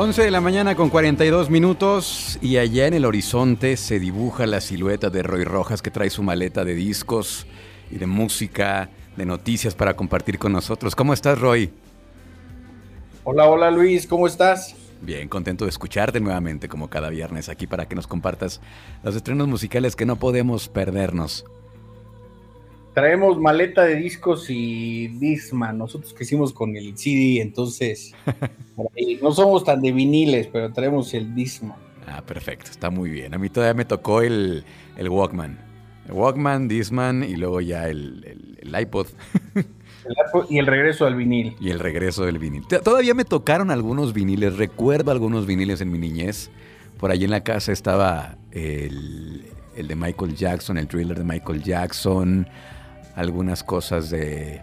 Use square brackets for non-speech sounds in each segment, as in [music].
De la mañana con 42 minutos y allá en el horizonte se dibuja la silueta de Roy Rojas que trae su maleta de discos y de música, de noticias para compartir con nosotros. ¿Cómo estás, Roy? Hola, hola Luis, ¿cómo estás? Bien, contento de escucharte nuevamente como cada viernes aquí para que nos compartas los estrenos musicales que no podemos perdernos. Traemos maleta de discos y Disman. Nosotros que hicimos con el CD, entonces [laughs] no somos tan de viniles, pero traemos el Disman. Ah, perfecto, está muy bien. A mí todavía me tocó el, el Walkman. El Walkman, Disman y luego ya el, el, iPod. [laughs] El iPod y el regreso al vinil. Y el regreso del vinil. Todavía me tocaron algunos viniles, recuerdo algunos viniles en mi niñez. Por allí en la casa estaba el, el de Michael Jackson, el thriller de Michael Jackson algunas cosas de,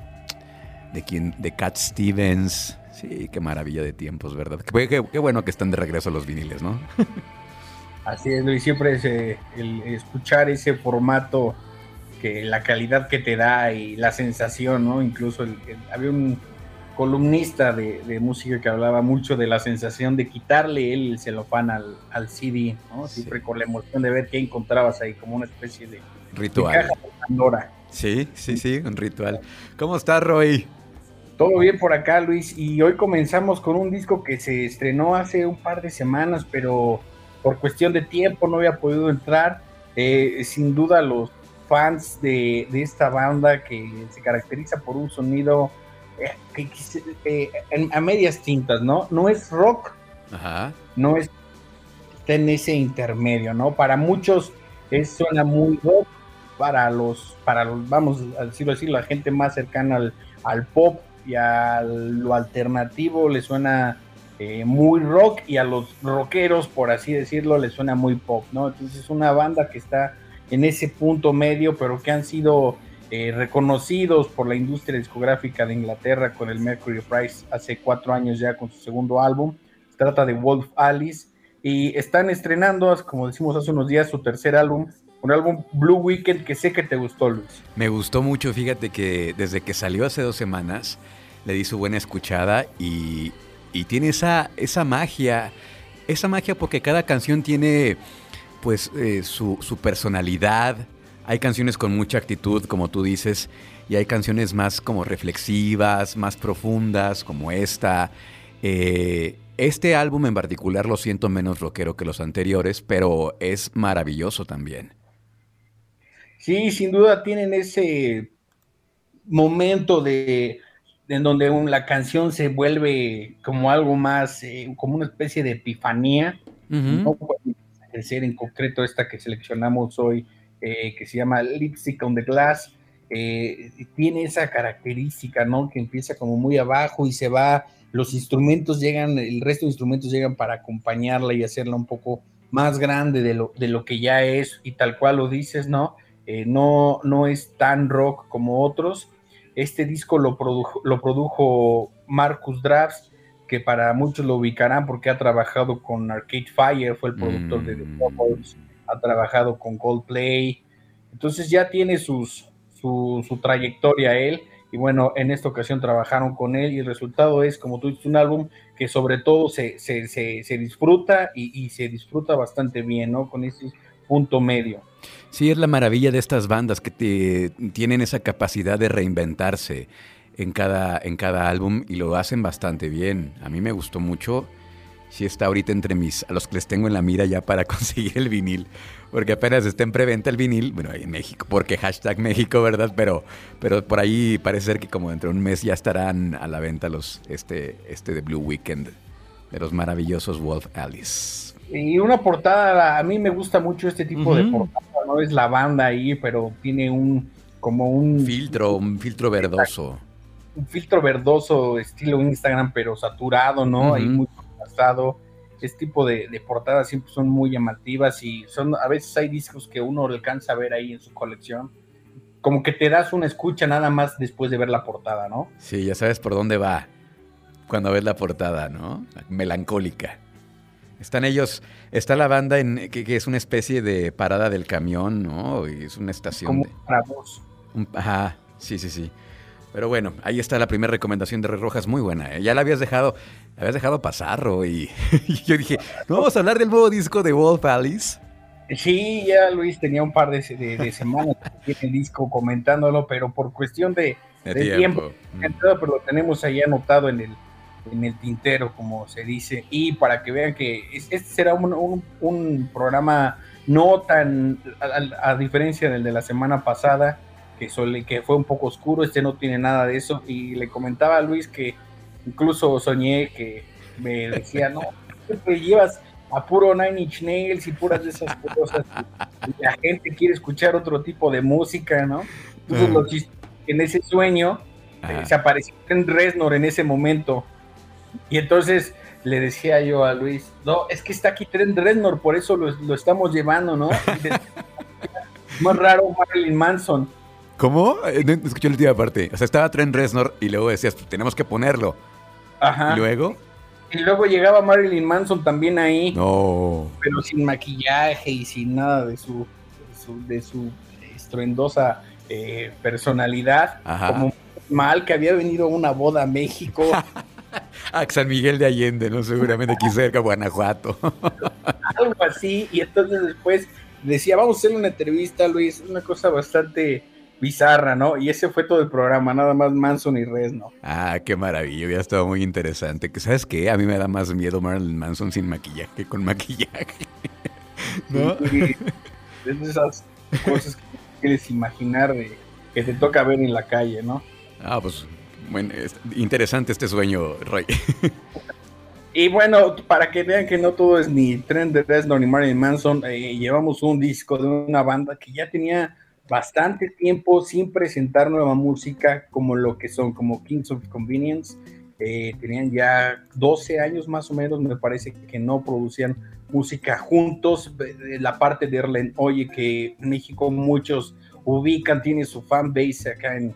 de, quien, de Cat Stevens. Sí, qué maravilla de tiempos, ¿verdad? Qué, bueno que están de regreso los viniles, ¿no? [laughs] Así es, Luis, siempre es el escuchar ese formato, que la calidad que te da y la sensación, ¿no? Incluso había un columnista de, música que hablaba mucho de la sensación de quitarle el celofán al, al CD, ¿no? Siempre con la emoción de ver qué encontrabas ahí, como una especie de ritual. Sí, sí, sí, un ritual. ¿Cómo estás, Roy? Todo bien por acá, Luis. Y hoy comenzamos con un disco que se estrenó hace un par de semanas, pero por cuestión de tiempo no había podido entrar. Eh, sin duda, los fans de, esta banda que se caracteriza por un sonido eh, eh, a medias tintas, ¿no? No es rock, Ajá. no es está en ese intermedio, ¿no? Para muchos es, suena muy rock, para los, para los, vamos a decirlo así, la gente más cercana al, pop y a lo alternativo le suena eh, muy rock y a los rockeros, por así decirlo, le suena muy pop, ¿no? Entonces es una banda que está en ese punto medio, pero que han sido eh, reconocidos por la industria discográfica de Inglaterra con el Mercury Prize hace cuatro años ya con su segundo álbum. Se trata de Wolf Alice y están estrenando, como decimos hace unos días, su tercer álbum un álbum Blue Weekend que sé que te gustó, Luis. Me gustó mucho, fíjate que desde que salió hace dos semanas le di su buena escuchada y, tiene esa, esa magia, esa magia porque cada canción tiene pues eh, su, personalidad. Hay canciones con mucha actitud, como tú dices, y hay canciones más como reflexivas, más profundas, como esta. Eh, este álbum en particular lo siento menos rockero que los anteriores, pero es maravilloso también. Sí, sin duda tienen ese momento de en donde la canción se vuelve como algo más, eh, como una especie de epifanía. No puede ser en concreto esta que seleccionamos hoy, eh, que se llama Lipstick on the Glass. Eh, tiene esa característica, ¿no? Que empieza como muy abajo y se va, los instrumentos llegan, el resto de instrumentos llegan para acompañarla y hacerla un poco más grande de lo, de lo que ya es y tal cual lo dices, ¿no? Eh, no, no es tan rock como otros. Este disco lo produjo, lo produjo Marcus Drafts, que para muchos lo ubicarán porque ha trabajado con Arcade Fire, fue el productor de The Bubbles, mm. ha trabajado con Coldplay, entonces ya tiene sus, su, su, trayectoria él, y bueno, en esta ocasión trabajaron con él y el resultado es, como tú dices, un álbum que sobre todo se, se, se, disfruta y, y, se disfruta bastante bien, ¿no? Con ese punto medio. Sí, es la maravilla de estas bandas que te, tienen esa capacidad de reinventarse en cada, en cada álbum y lo hacen bastante bien. A mí me gustó mucho. Sí está ahorita entre mis, a los que les tengo en la mira ya para [laughs] conseguir el vinil, porque apenas está en preventa el vinil, bueno, en México, porque hashtag México, ¿verdad? Pero, pero por ahí parece ser que como dentro de un mes ya estarán a la venta los, este, este de Blue Weekend, de los maravillosos Wolf Alice. Y una portada, a mí me gusta mucho este tipo de portada, no es la banda ahí, pero tiene un, como un... Filtro, un filtro verdoso un filtro verdoso estilo Instagram, pero saturado, ¿no? Ahí muy contrastado. Este tipo de, portadas siempre son muy llamativas y son a veces hay discos que uno alcanza a ver ahí en su colección. Como que te das una escucha nada más después de ver la portada, ¿no? Sí, ya sabes por dónde va cuando ves la portada, ¿no? Melancólica. Están ellos, está la banda en que, es una especie de parada del camión, ¿no? Y es una estación. Como de, para vos. ajá, sí, sí, sí. Pero bueno, ahí está la primera recomendación de Red Rojas, muy buena. ¿eh? Ya la habías dejado, la habías dejado pasar, y, [laughs] y, yo dije, ¿no vamos a hablar del nuevo disco de Wolf Alice? Sí, ya Luis tenía un par de, de, semanas en el disco comentándolo, pero por cuestión de, tiempo, mm. pero lo tenemos ahí anotado en el, en el tintero, como se dice, y para que vean que este será un, un, programa no tan, a, a, diferencia del de la semana pasada, que, que fue un poco oscuro, este no tiene nada de eso. Y le comentaba a Luis que incluso soñé que me decía, no, siempre llevas a puro Nine Inch Nails y puras de esas cosas. Y la gente quiere escuchar otro tipo de música, ¿no? Entonces, en ese sueño eh, se apareció en Resnor en ese momento. Y entonces le decía yo a Luis, no, es que está aquí Trent Reznor, por eso lo, lo estamos llevando, ¿no? [laughs] más raro Marilyn Manson. ¿Cómo? Eh, no escuché la última parte. O sea, estaba Trent Reznor y luego decías, pues, tenemos que ponerlo. Ajá. ¿Y luego? Y luego llegaba Marilyn Manson también ahí. No. Pero sin maquillaje y sin nada de su, de su, estruendosa eh, personalidad. Ajá. Como mal que había venido a una boda a México. [laughs] [laughs] a San Miguel de Allende, ¿no? Seguramente aquí cerca, Guanajuato. [laughs] Algo así. Y entonces después decía, vamos a hacer una entrevista, Luis. Una cosa bastante bizarra, ¿no? Y ese fue todo el programa, nada más Manson y ¿no? Ah, qué maravilla, había estado muy interesante. Sabes qué, a mí me da más miedo Marilyn Manson sin maquillaje que con maquillaje. [laughs] ¿No? es de esas cosas que quieres imaginar de que te toca ver en la calle, ¿no? Ah, pues bueno, interesante este sueño, Roy. Y bueno, para que vean que no todo es ni Trent Reznor ni Marilyn Manson, eh, llevamos un disco de una banda que ya tenía bastante tiempo sin presentar nueva música como lo que son como Kings of Convenience. Eh, tenían ya 12 años más o menos, me parece que no producían música juntos. Eh, la parte de Erlen Oye, que México muchos ubican, tiene su fan base acá en,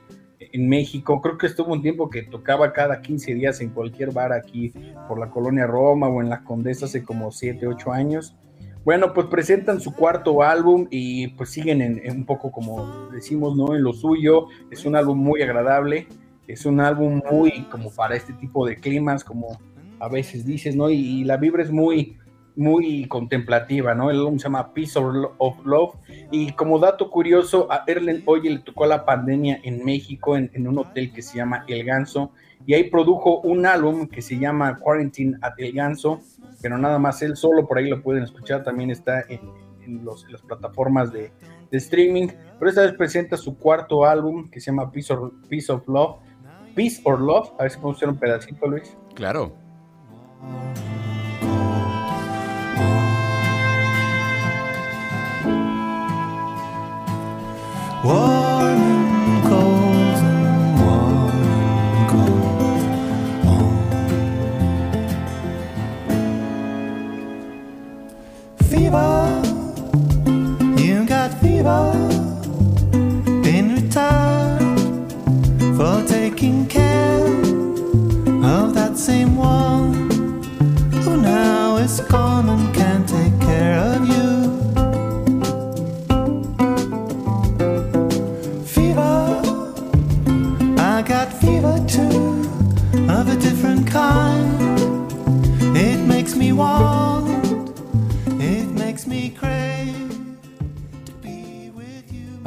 en México. Creo que estuvo un tiempo que tocaba cada 15 días en cualquier bar aquí por la colonia Roma o en la Condesa hace como 7, 8 años. Bueno, pues presentan su cuarto álbum y pues siguen en, un poco como decimos, ¿no? En lo suyo. Es un álbum muy agradable, es un álbum muy como para este tipo de climas, como a veces dices, ¿no? Y, la vibra es muy, muy contemplativa, ¿no? El álbum se llama Peace of Love. Y como dato curioso, a Erlen Oye le tocó la pandemia en México, en, un hotel que se llama El Ganso, y ahí produjo un álbum que se llama Quarantine at El Ganso pero nada más él solo, por ahí lo pueden escuchar, también está en, las plataformas de, streaming, pero esta vez presenta su cuarto álbum que se llama Peace, Peace of Love, Peace or Love, a ver si podemos hacer un pedacito, Luis. Claro. For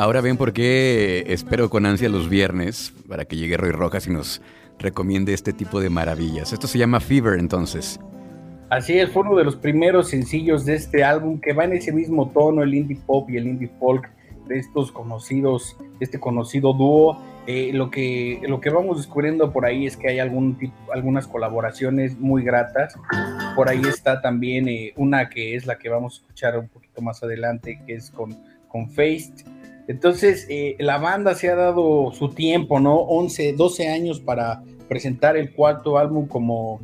Ahora ven por qué espero con ansia los viernes para que llegue Roy Rojas y nos recomiende este tipo de maravillas. Esto se llama Fever entonces. Así es, fue uno de los primeros sencillos de este álbum que va en ese mismo tono, el indie pop y el indie folk de estos conocidos, este conocido dúo. Eh, lo, que, lo que vamos descubriendo por ahí es que hay algunas colaboraciones muy gratas. Por ahí está también eh, una que es la que vamos a escuchar un poquito más adelante, que es con, con. Entonces, eh, la banda se ha dado su tiempo, ¿no? 11, 12 años para presentar el cuarto álbum como,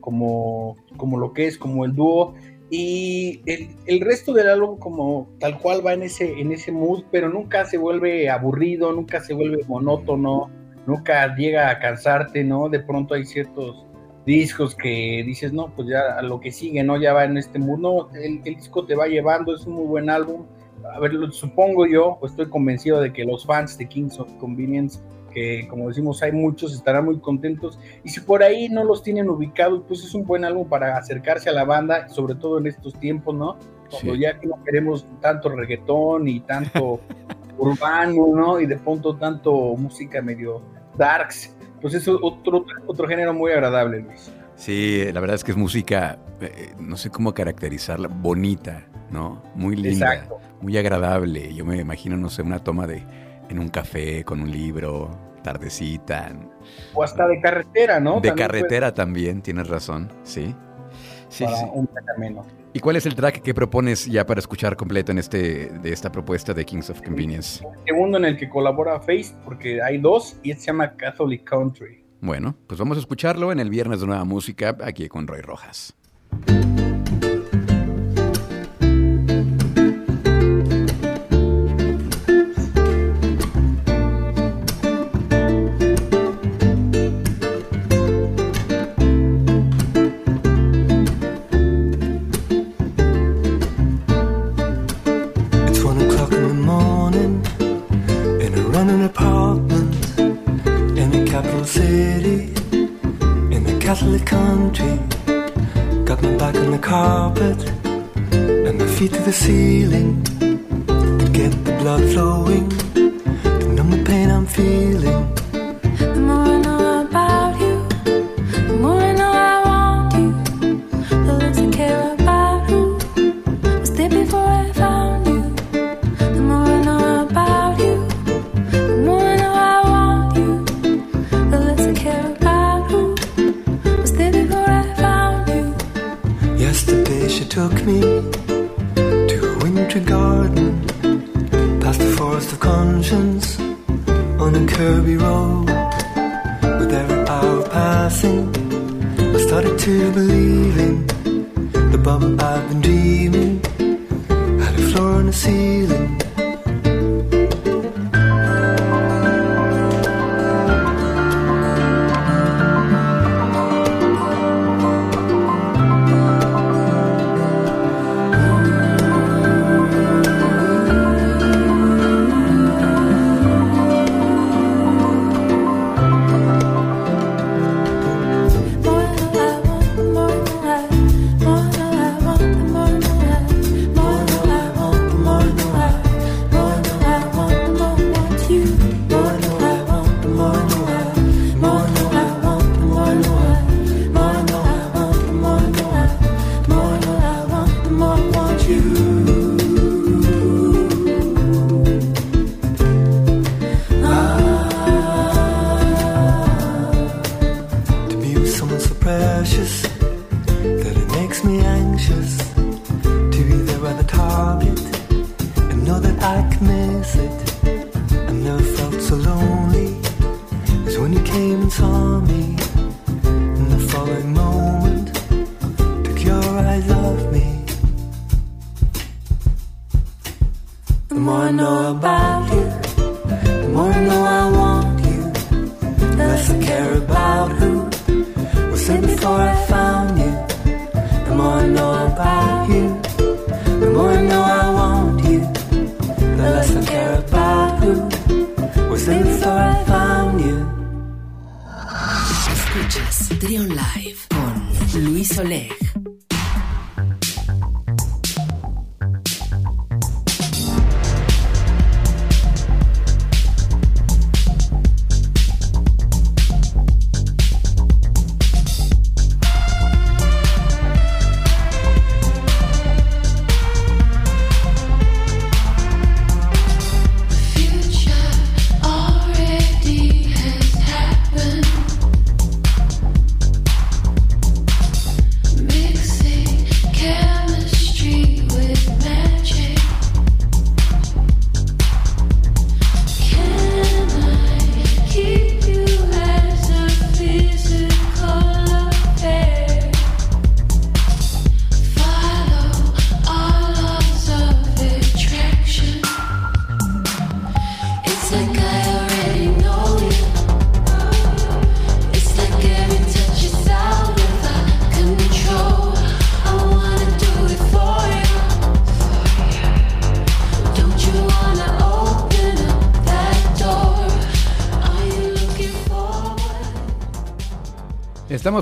como, como lo que es, como el dúo. Y el, el, resto del álbum como tal cual va en ese, en ese mood, pero nunca se vuelve aburrido, nunca se vuelve monótono, nunca llega a cansarte, ¿no? De pronto hay ciertos discos que dices, no, pues ya a lo que sigue, ¿no? Ya va en este mood, no, el, el disco te va llevando, es un muy buen álbum. A ver, supongo yo, pues estoy convencido de que los fans de Kings of Convenience que como decimos hay muchos, estarán muy contentos. Y si por ahí no los tienen ubicados, pues es un buen álbum para acercarse a la banda, sobre todo en estos tiempos, ¿no? Cuando sí. ya que no queremos tanto reggaetón y tanto [laughs] urbano, ¿no? Y de pronto tanto música medio darks, pues es otro, otro género muy agradable, Luis. Sí, la verdad es que es música, eh, no sé cómo caracterizarla, bonita, ¿no? Muy linda, Exacto. muy agradable. Yo me imagino, no sé, una toma de en un café con un libro, tardecita. O hasta de carretera, ¿no? De también carretera puede... también, tienes razón, sí. sí para sí. un. ¿Y cuál es el track que propones ya para escuchar completo en este de esta propuesta de Kings of Convenience? El segundo en el que colabora Face, porque hay dos, y este se llama Catholic Country. Bueno, pues vamos a escucharlo en el Viernes de Nueva Música, aquí con Roy Rojas. see Escuchas Trion Live con Luis Oleg.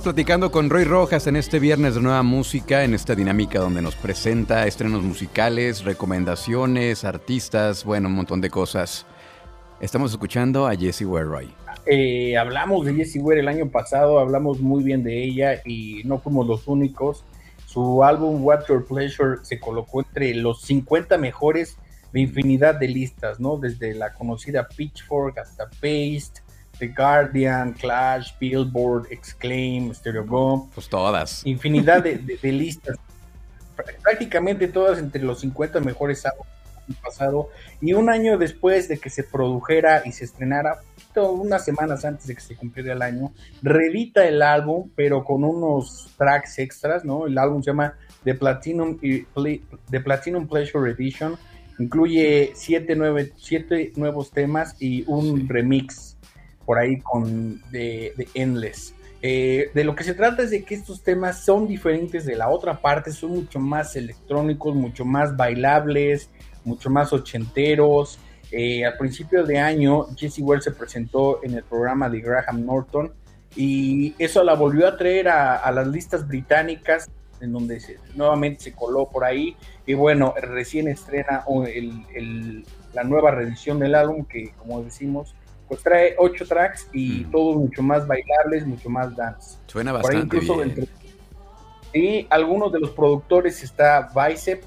Platicando con Roy Rojas en este viernes de nueva música, en esta dinámica donde nos presenta estrenos musicales, recomendaciones, artistas, bueno, un montón de cosas. Estamos escuchando a Jessie Ware Roy. Eh, hablamos de Jessie Ware el año pasado, hablamos muy bien de ella y no fuimos los únicos. Su álbum What Your Pleasure se colocó entre los 50 mejores de infinidad de listas, ¿no? Desde la conocida Pitchfork hasta Paste, The Guardian, Clash, Billboard, Exclaim, Stereo Pues todas. infinidad de, de- de [laughs] listas, Pr- prácticamente todas entre los 50 mejores álbumes del pasado. Y un año después de que se produjera y se estrenara, poquito, unas semanas antes de que se cumpliera el año, reedita el álbum, pero con unos tracks extras, ¿no? El álbum se llama The Platinum, The Platinum Pleasure Edition. Incluye siete, nueve- siete nuevos temas y un remix por ahí con de, Endless. Eh, de lo que se trata es de que estos temas son diferentes de la otra parte, son mucho más electrónicos, mucho más bailables, mucho más ochenteros. Eh, al principio de año, Jessie Ware se presentó en el programa de Graham Norton y eso la volvió a traer a, las listas británicas, en donde se- nuevamente se coló por ahí. Y bueno, recién estrena la nueva reedición del álbum, que como decimos, pues trae ocho tracks y Mm. todos mucho más bailables, mucho más dance. Suena bastante incluso bien. entre- y algunos de los productores está Bicep,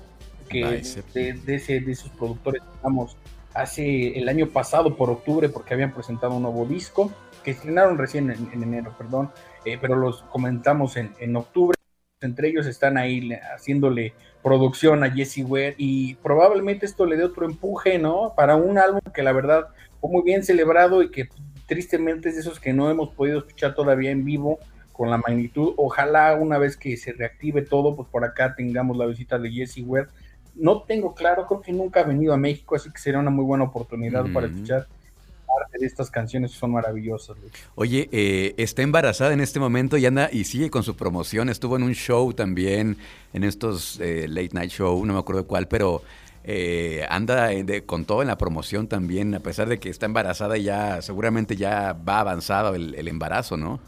que Bicep. De, de ese, de esos productores estamos hace el año pasado por octubre porque habían presentado un nuevo disco que estrenaron recién en, en enero, perdón, eh, pero los comentamos en, en octubre. Entre ellos están ahí le- haciéndole producción a Jesse Ware y probablemente esto le dé otro empuje, ¿no? Para un álbum que la verdad fue muy bien celebrado y que tristemente es de esos que no hemos podido escuchar todavía en vivo con la magnitud. Ojalá una vez que se reactive todo, pues por acá tengamos la visita de Jesse Ware. No tengo claro, creo que nunca ha venido a México, así que será una muy buena oportunidad para escuchar parte de estas canciones que son maravillosas. Luis. Oye, eh, está embarazada en este momento y anda y sigue con su promoción. Estuvo en un show también, en estos eh, late night show, no me acuerdo cuál, pero eh, anda eh, con todo en la promoción también, a pesar de que está embarazada y ya seguramente ya va avanzado el, embarazo, ¿no?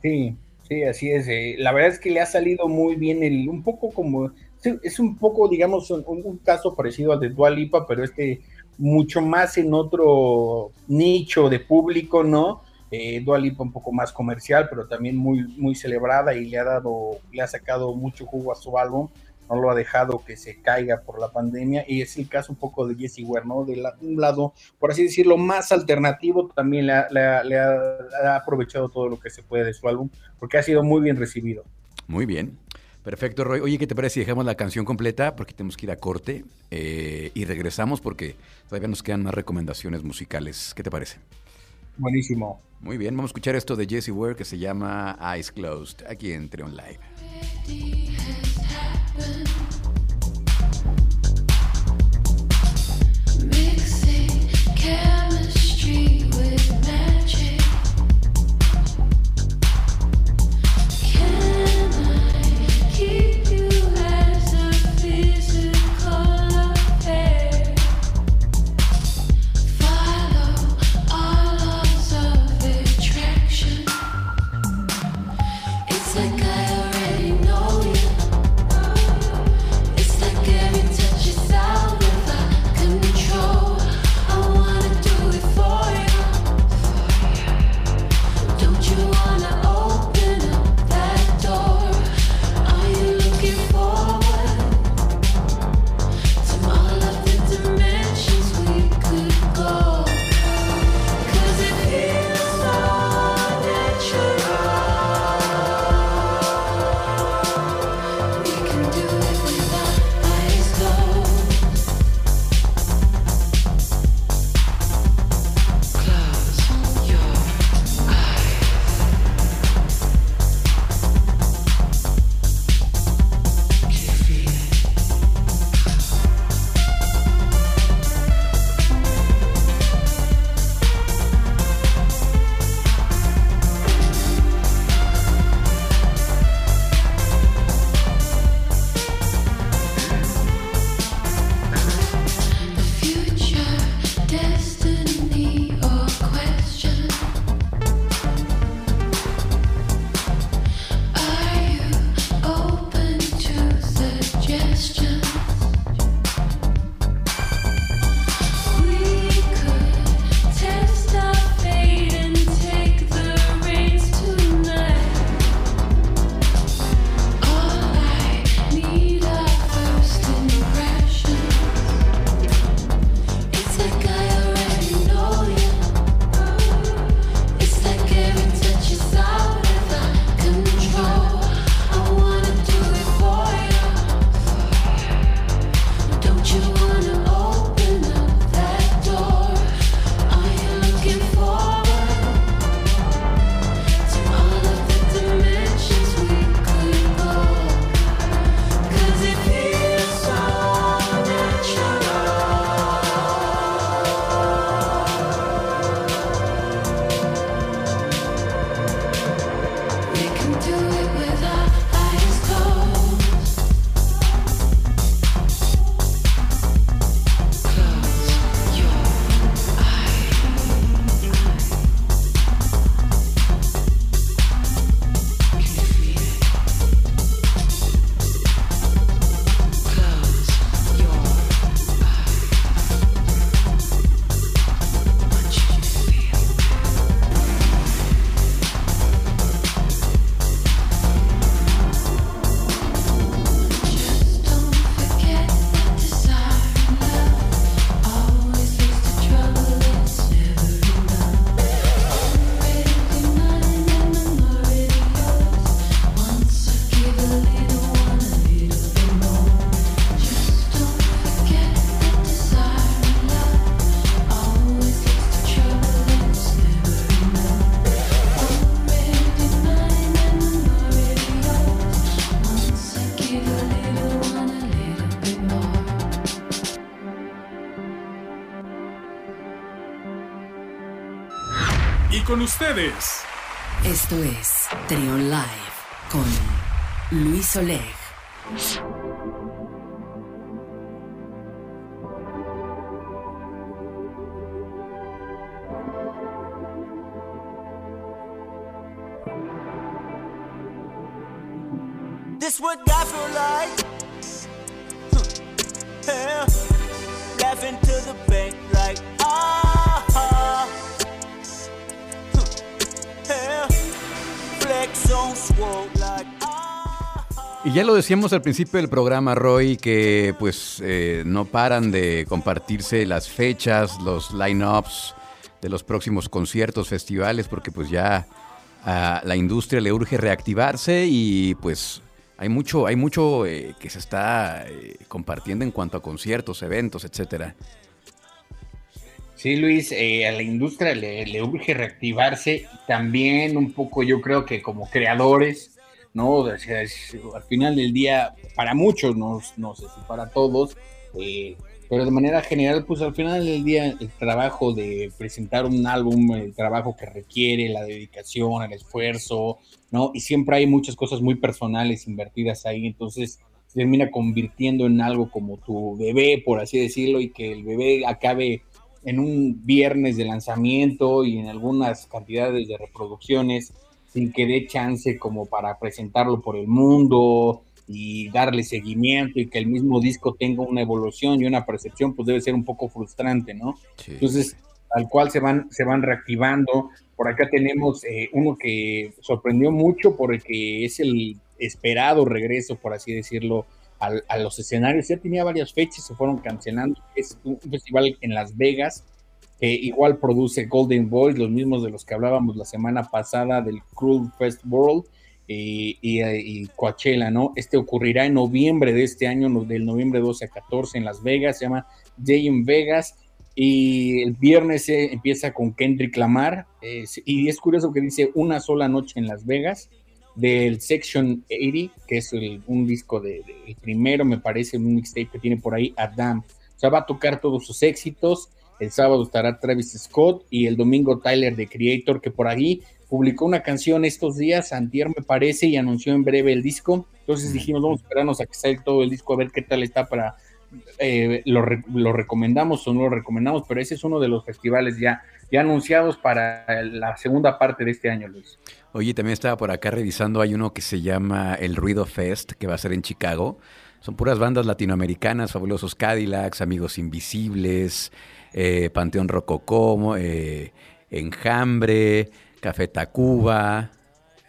Sí, sí, así es. eh, la verdad es que le ha salido muy bien el, un poco como, es un poco, digamos, un, un caso parecido al de Dua Lipa, pero este mucho más en otro nicho de público, ¿no? Eh, Dua Lipa un poco más comercial, pero también muy, muy celebrada y le ha dado, le ha sacado mucho jugo a su álbum, no lo ha dejado que se caiga por la pandemia, y es el caso un poco de Jessie Ware, ¿no? De la- un lado, por así decirlo, más alternativo, también le ha, le ha- le ha- ha aprovechado todo lo que se puede de su álbum, porque ha sido muy bien recibido. Muy bien. Perfecto, Roy. Oye, ¿qué te parece si dejamos la canción completa? Porque tenemos que ir a corte eh, y regresamos porque todavía nos quedan más recomendaciones musicales. ¿Qué te parece? Buenísimo. Muy bien, vamos a escuchar esto de Jesse Ware que se llama Eyes Closed, aquí en Trion Live. happen. Esto es Trion Live con Luis Oleg. Y ya lo decíamos al principio del programa, Roy, que pues eh, no paran de compartirse las fechas, los line-ups de los próximos conciertos, festivales, porque pues ya a la industria le urge reactivarse y pues hay mucho, hay mucho eh, que se está eh, compartiendo en cuanto a conciertos, eventos, etcétera. Sí, Luis, eh, a la industria le, le urge reactivarse. También un poco yo creo que como creadores, ¿no? O sea, al final del día, para muchos, no, no sé si para todos, eh, pero de manera general, pues al final del día el trabajo de presentar un álbum, el trabajo que requiere, la dedicación, el esfuerzo, ¿no? Y siempre hay muchas cosas muy personales invertidas ahí, entonces se termina convirtiendo en algo como tu bebé, por así decirlo, y que el bebé acabe en un viernes de lanzamiento y en algunas cantidades de reproducciones sin que dé chance como para presentarlo por el mundo y darle seguimiento y que el mismo disco tenga una evolución y una percepción, pues debe ser un poco frustrante, ¿no? Sí. Entonces, al cual se van, se van reactivando. Por acá tenemos eh, uno que sorprendió mucho porque es el esperado regreso, por así decirlo, al- a los escenarios. Ya tenía varias fechas, se fueron cancelando. Es un un festival en Las Vegas que igual produce Golden Boys, los mismos de los que hablábamos la semana pasada del Cruel Fest World y, y, eh, y Coachella, ¿no? Este ocurrirá en noviembre de este año, del noviembre 12 a 14 en Las Vegas, se llama Jay in Vegas. Y el viernes eh, empieza con Kendrick Lamar. eh, y es curioso que dice una sola noche en Las Vegas del Section 80, que es el- un disco de, de- el primero, me parece, un mixtape que tiene por ahí Adam. O sea, va a tocar todos sus éxitos. El sábado estará Travis Scott y el domingo Tyler, de Creator, que por ahí publicó una canción estos días, Antier me parece, y anunció en breve el disco. Entonces dijimos, vamos a esperarnos a que salga todo el disco, a ver qué tal está para... eh, lo, lo recomendamos o no lo recomendamos, pero ese es uno de los festivales ya, ya anunciados para la segunda parte de este año, Luis. Oye, también estaba por acá revisando, hay uno que se llama El Ruido Fest, que va a ser en Chicago. Son puras bandas latinoamericanas, Fabulosos Cadillacs, Amigos Invisibles, eh, Panteón Rococó, eh, Enjambre, Café Tacuba,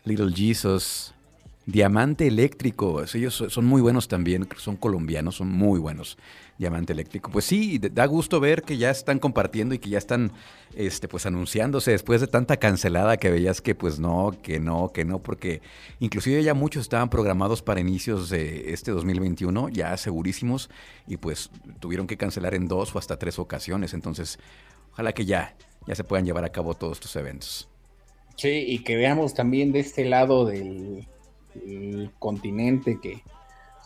Little Jesus, Diamante Eléctrico. Ellos so- son muy buenos también, son colombianos, son muy buenos. Diamante Eléctrico. Pues sí, da gusto ver que ya están compartiendo y que ya están este, pues anunciándose después de tanta cancelada que veías que pues no, que no, que no, porque inclusive ya muchos estaban programados para inicios de este 2021, ya segurísimos, y pues tuvieron que cancelar en dos o hasta tres ocasiones. Entonces, ojalá que ya, ya se puedan llevar a cabo todos estos eventos. Sí, y que veamos también de este lado del, del continente que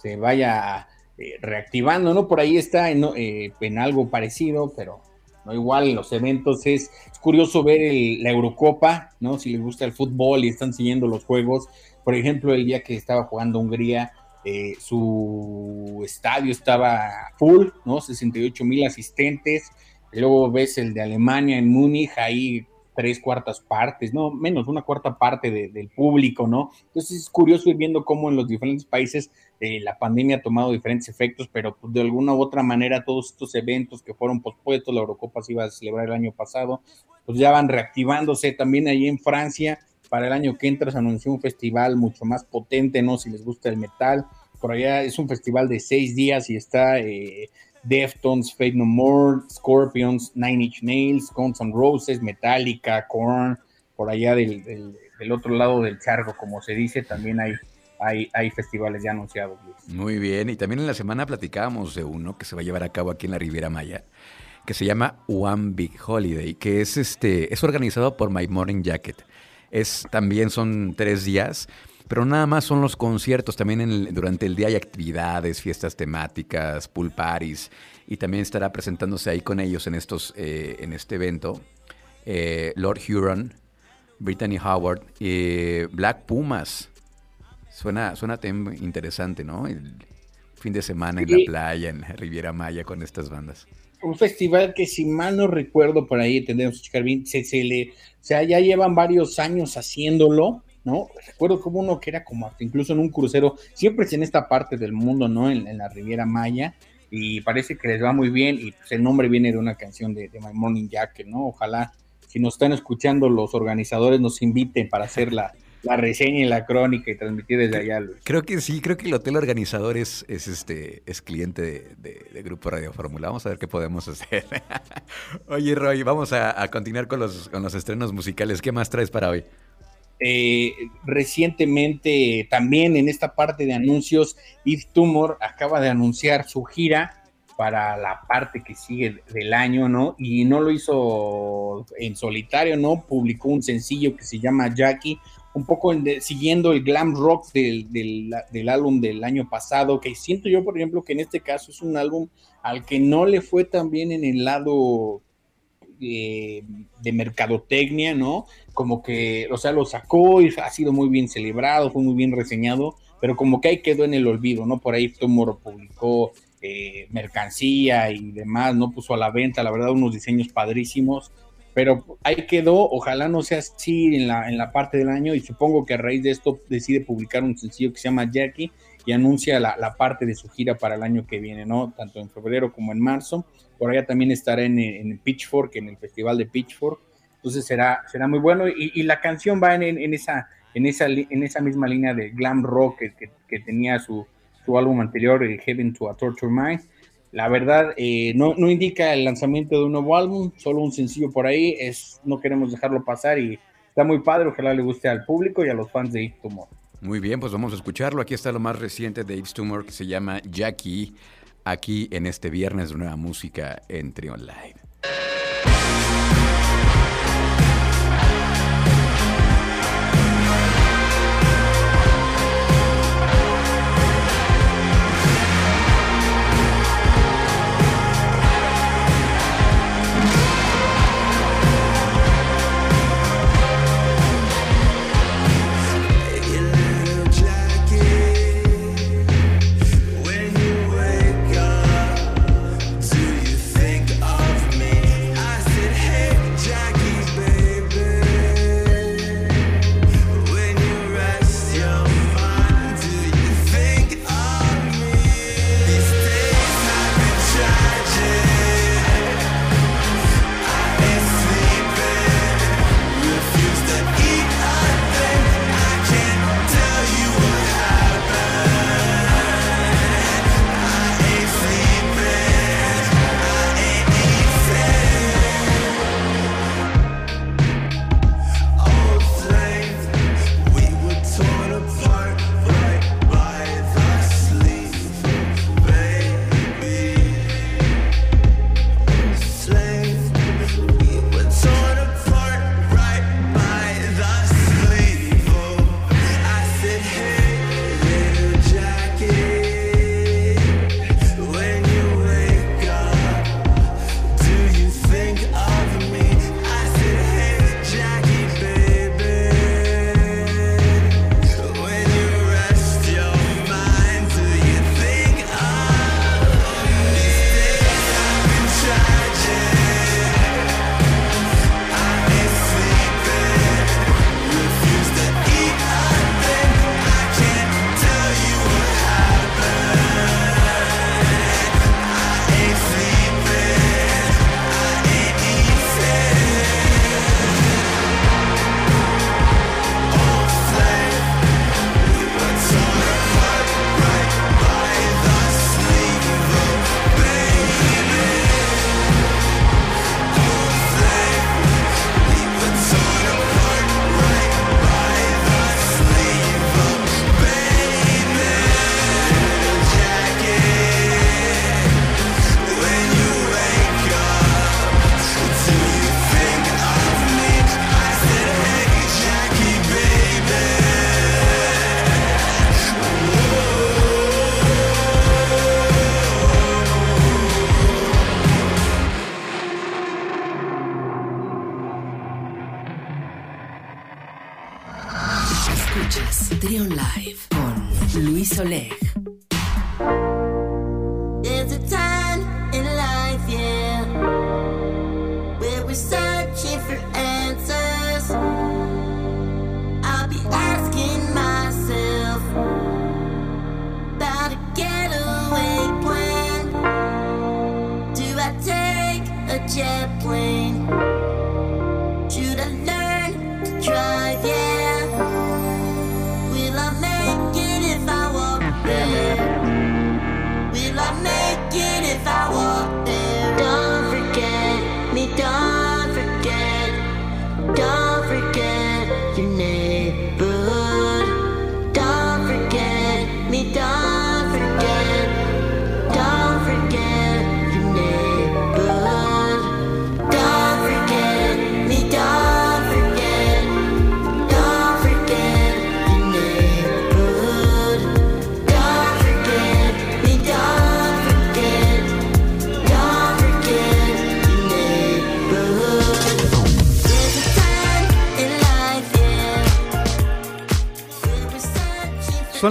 se vaya eh, reactivando, ¿no? Por ahí está en, eh, en algo parecido, pero no igual en los eventos. Es, curioso ver el- la Eurocopa, ¿no? Si les gusta el fútbol y están siguiendo los juegos. Por ejemplo, el día que estaba jugando Hungría, eh, su estadio estaba full, ¿no? 68 mil asistentes. Luego ves el de Alemania en Múnich, ahí tres cuartas partes, no, menos una cuarta parte de- del público, ¿no? Entonces es curioso ir viendo cómo en los diferentes países eh, la pandemia ha tomado diferentes efectos, pero pues, de alguna u otra manera todos estos eventos que fueron pospuestos, la Eurocopa se iba a celebrar el año pasado, pues ya van reactivándose también ahí en Francia. Para el año que entra se anunció un festival mucho más potente, ¿no? Si les gusta el metal. Por allá es un festival de seis días y está eh, Deftones, Fate No More, Scorpions, Nine Inch Nails, Guns N' Roses, Metallica, Korn, por allá del, del- del otro lado del charco, como se dice, también hay, hay, festivales ya anunciados. Muy bien, y también en la semana platicábamos de uno que se va a llevar a cabo aquí en la Riviera Maya, que se llama One Big Holiday, que es este, es organizado por My Morning Jacket. Es también son tres días, pero nada más son los conciertos. También durante el día hay actividades, fiestas temáticas, pool parties, y también estará presentándose ahí con ellos en estos, eh, en este evento. eh, Lord Huron, Brittany Howard, eh, Black Pumas. Suena, suena interesante, ¿no? El fin de semana en Sí. la playa, en Riviera Maya con estas bandas. un festival que si mal no recuerdo por ahí tendremos que checar bien, se, se le, o sea, ya llevan varios años haciéndolo, ¿no? Recuerdo como uno que era como hasta incluso en un crucero, siempre es en esta parte del mundo, ¿no? En, en la Riviera Maya, y parece que les va muy bien, y pues el nombre viene de una canción de, de My Morning Jacket, ¿no? Ojalá, si nos están escuchando los organizadores, nos inviten para hacer la, la reseña y la crónica y transmitir desde allá, Luis. Creo que sí, creo que el hotel organizador es, es este es cliente de, de- de Grupo Radio Fórmula. Vamos a ver qué podemos [laughs] hacer. Oye, Roy, vamos a, a continuar con los, con los estrenos musicales. ¿Qué más traes para hoy? Eh, recientemente, también en esta parte de anuncios, Yves Tumor acaba de anunciar su gira para la parte que sigue del año, ¿no? Y no lo hizo en solitario, ¿no? Publicó un sencillo que se llama Jackie, un poco de- siguiendo el glam rock del, del- álbum del año pasado, que siento yo, por ejemplo, que en este caso es un álbum al que no le fue tan bien en el lado eh, de mercadotecnia, ¿no? Como que, o sea, lo sacó y ha sido muy bien celebrado, fue muy bien reseñado, pero como que ahí quedó en el olvido, ¿no? Por ahí Tomorrow publicó eh, mercancía y demás, ¿no? Puso a la venta, la verdad, unos diseños padrísimos, pero ahí quedó, ojalá no sea así en la, en la parte del año y supongo que a raíz de esto decide publicar un sencillo que se llama Jackie y anuncia la, la parte de su gira para el año que viene, ¿no? Tanto en febrero como en marzo. Por allá también estará en, en Pitchfork, en el festival de Pitchfork. Entonces será, será muy bueno. Y, y la canción va en, en- esa, en, esa, en esa misma línea de glam rock que, que- tenía su, su álbum anterior, Heaven to a Torture Mind. La verdad, eh, no, no indica el lanzamiento de un nuevo álbum, solo un sencillo por ahí. Es, no queremos dejarlo pasar y está muy padre. Ojalá le guste al público y a los fans de It Tomorrow. Muy bien, pues vamos a escucharlo. Aquí está lo más reciente de Yves Tumor que se llama Jackie. Aquí en este viernes de nueva música en Trion Live.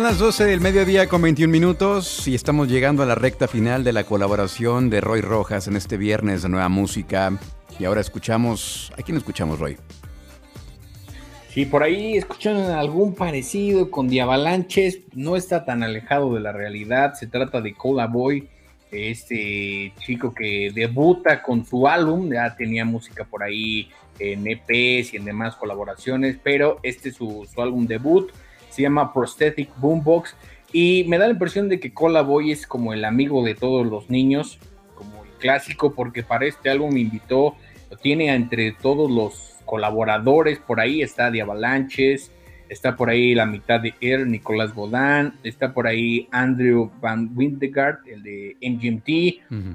Las 12 del mediodía con 21 minutos y estamos llegando a la recta final de la colaboración de Roy Rojas en este viernes de Nueva Música. Y ahora escuchamos... ¿A quién escuchamos, Roy? Sí, por ahí escuchan algún parecido con Diavalanches, no está tan alejado de la realidad, se trata de Cola Boy, este chico que debuta con su álbum, ya tenía música por ahí en EPs y en demás colaboraciones, pero este es su, su álbum debut, se llama Prosthetic Boombox, y me da la impresión de que Cola Boy es como el amigo de todos los niños, como el clásico, porque para este álbum me invitó, lo tiene entre todos los colaboradores, por ahí está Diavalanches, está por ahí la mitad de Air, Nicolás Godán, está por ahí Andrew Van Windegaard, el de MGMT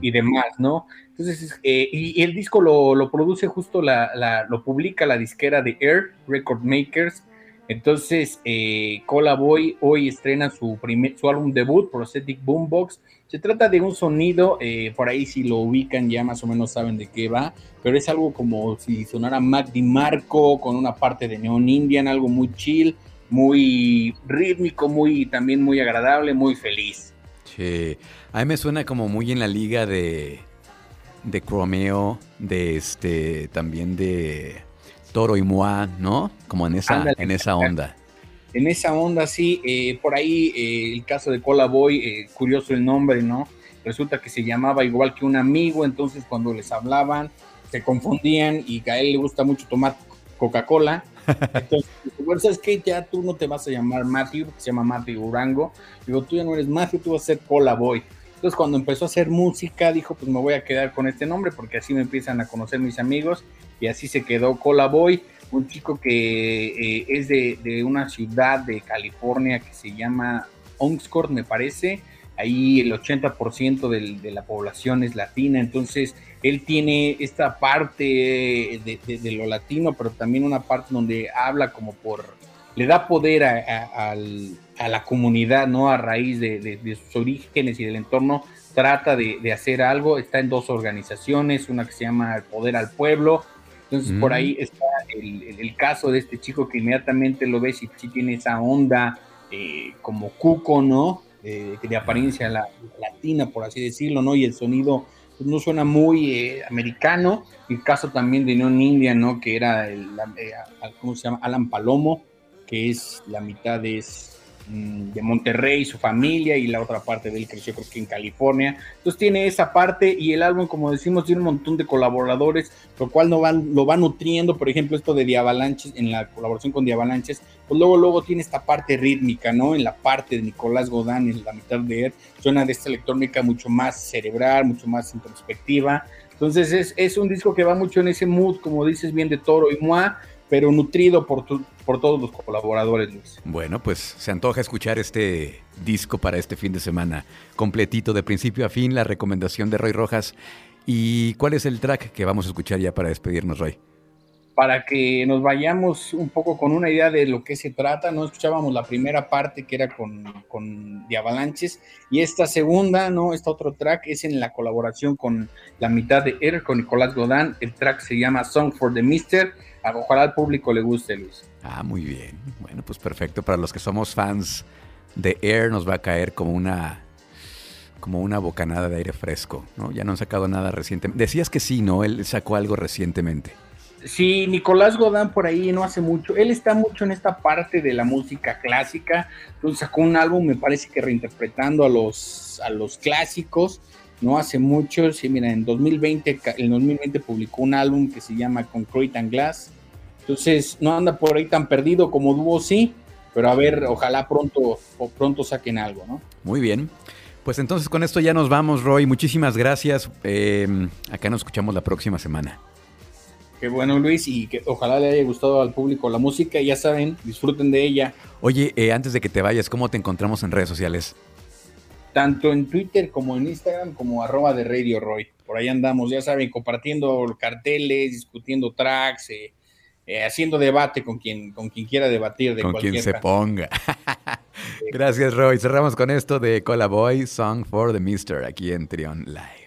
y demás, ¿no? Entonces, eh, y, y el disco lo, lo produce justo, la, la- lo publica la disquera de Air Record Makers. Entonces, eh, Cola Boy hoy estrena su, primer, su álbum debut, Prosthetic Boombox. Se trata de un sonido, eh, por ahí si lo ubican ya más o menos saben de qué va, pero es algo como si sonara Mac DiMarco con una parte de Neon Indian, algo muy chill, muy rítmico, muy también muy agradable, muy feliz. Sí. A mí me suena como muy en la liga de... De Chromeo, de este... También de... Toro y Moa, ¿no? Como en esa, Ándale. en esa onda. en esa onda, sí, eh, por ahí eh, el caso de Cola Boy, eh, curioso el nombre, ¿no? Resulta que se llamaba igual que un amigo, entonces cuando les hablaban se confundían y que a él le gusta mucho tomar Coca-Cola. [laughs] Entonces, bueno, ¿sabes qué? Ya tú no te vas a llamar Matthew, porque se llama Matthew Urango. Digo, tú ya no eres Matthew, tú vas a ser Cola Boy. Entonces, cuando empezó a hacer música, dijo, pues me voy a quedar con este nombre porque así me empiezan a conocer mis amigos. Y así se quedó Cola Boy, un chico que eh, es de, de una ciudad de California que se llama Oxford, me parece. Ahí el 80% del- de la población es latina, entonces él tiene esta parte de, lo latino, pero también una parte donde habla como por, le da poder a, la comunidad, ¿no? A raíz de, sus orígenes y del entorno, trata de, hacer algo, está en dos organizaciones, una que se llama Poder al Pueblo, entonces Mm. por ahí está el, el- el caso de este chico que inmediatamente lo ves y sí tiene esa onda eh, como cuco, ¿no? Eh, de apariencia la- latina, por así decirlo, ¿no? Y el sonido pues, no suena muy eh, americano. El caso también de Neon India, ¿no? Que era el, la- eh, ¿cómo se llama? Alan Palomo, que es la mitad es mm, de Monterrey, su familia, y la otra parte de él creció creo que en California. Entonces tiene esa parte y el álbum, como decimos, tiene un montón de colaboradores, lo cual no van, lo va nutriendo, por ejemplo, esto de Diavalanches, en la colaboración con Diavalanches, pues luego, luego tiene esta parte rítmica, ¿no? En la parte de Nicolás Godán, en la mitad de él, suena de esta electrónica mucho más cerebral, mucho más introspectiva. Entonces es, es un disco que va mucho en ese mood, como dices bien, de Toro y Moa, pero nutrido por, tu- por todos los colaboradores, Luis. Bueno, pues se antoja escuchar este disco para este fin de semana, completito de principio a fin, la recomendación de Roy Rojas. ¿Y cuál es el track que vamos a escuchar ya para despedirnos, Roy? para que nos vayamos un poco con una idea de lo que se trata. No escuchábamos la primera parte que era con, con Diavalanches y esta segunda, ¿no? Este otro track es en la colaboración con la mitad de Air, con Nicolás Godán. El track se llama Song for the Mister. Ojalá al público le guste, Luis. Ah, muy bien. Bueno, pues perfecto para los que somos fans The Air nos va a caer como una como una bocanada de aire fresco, ¿no? Ya no han sacado nada recientemente. Decías que sí, ¿no? Él sacó algo recientemente. Sí, Nicolás Godán por ahí no hace mucho. Él está mucho en esta parte de la música clásica. Entonces sacó un álbum, me parece que reinterpretando a los, a los clásicos. No hace mucho. Sí, mira, en 2020, ca- en 2020 publicó un álbum que se llama Concrete and Glass. Entonces no anda por ahí tan perdido como dúo, sí. Pero a ver, ojalá pronto o pronto saquen algo, ¿no? Muy bien. Pues entonces con esto ya nos vamos, Roy. Muchísimas gracias. Eh, acá nos escuchamos la próxima semana. Qué bueno, Luis, y que ojalá le haya gustado al público la música. Ya saben, disfruten de ella. Oye, eh, antes de que te vayas, ¿cómo te encontramos en redes sociales? Tanto en Twitter como en Instagram como arroba de Radio Roy. Por ahí andamos, ya saben, compartiendo carteles, discutiendo tracks, eh, eh, haciendo debate con quien, con quien quiera debatir de con cualquier quien se ponga. [laughs] Gracias, Roy. Cerramos con esto de Cola Boy, Song for the Mister, aquí en Trion Live.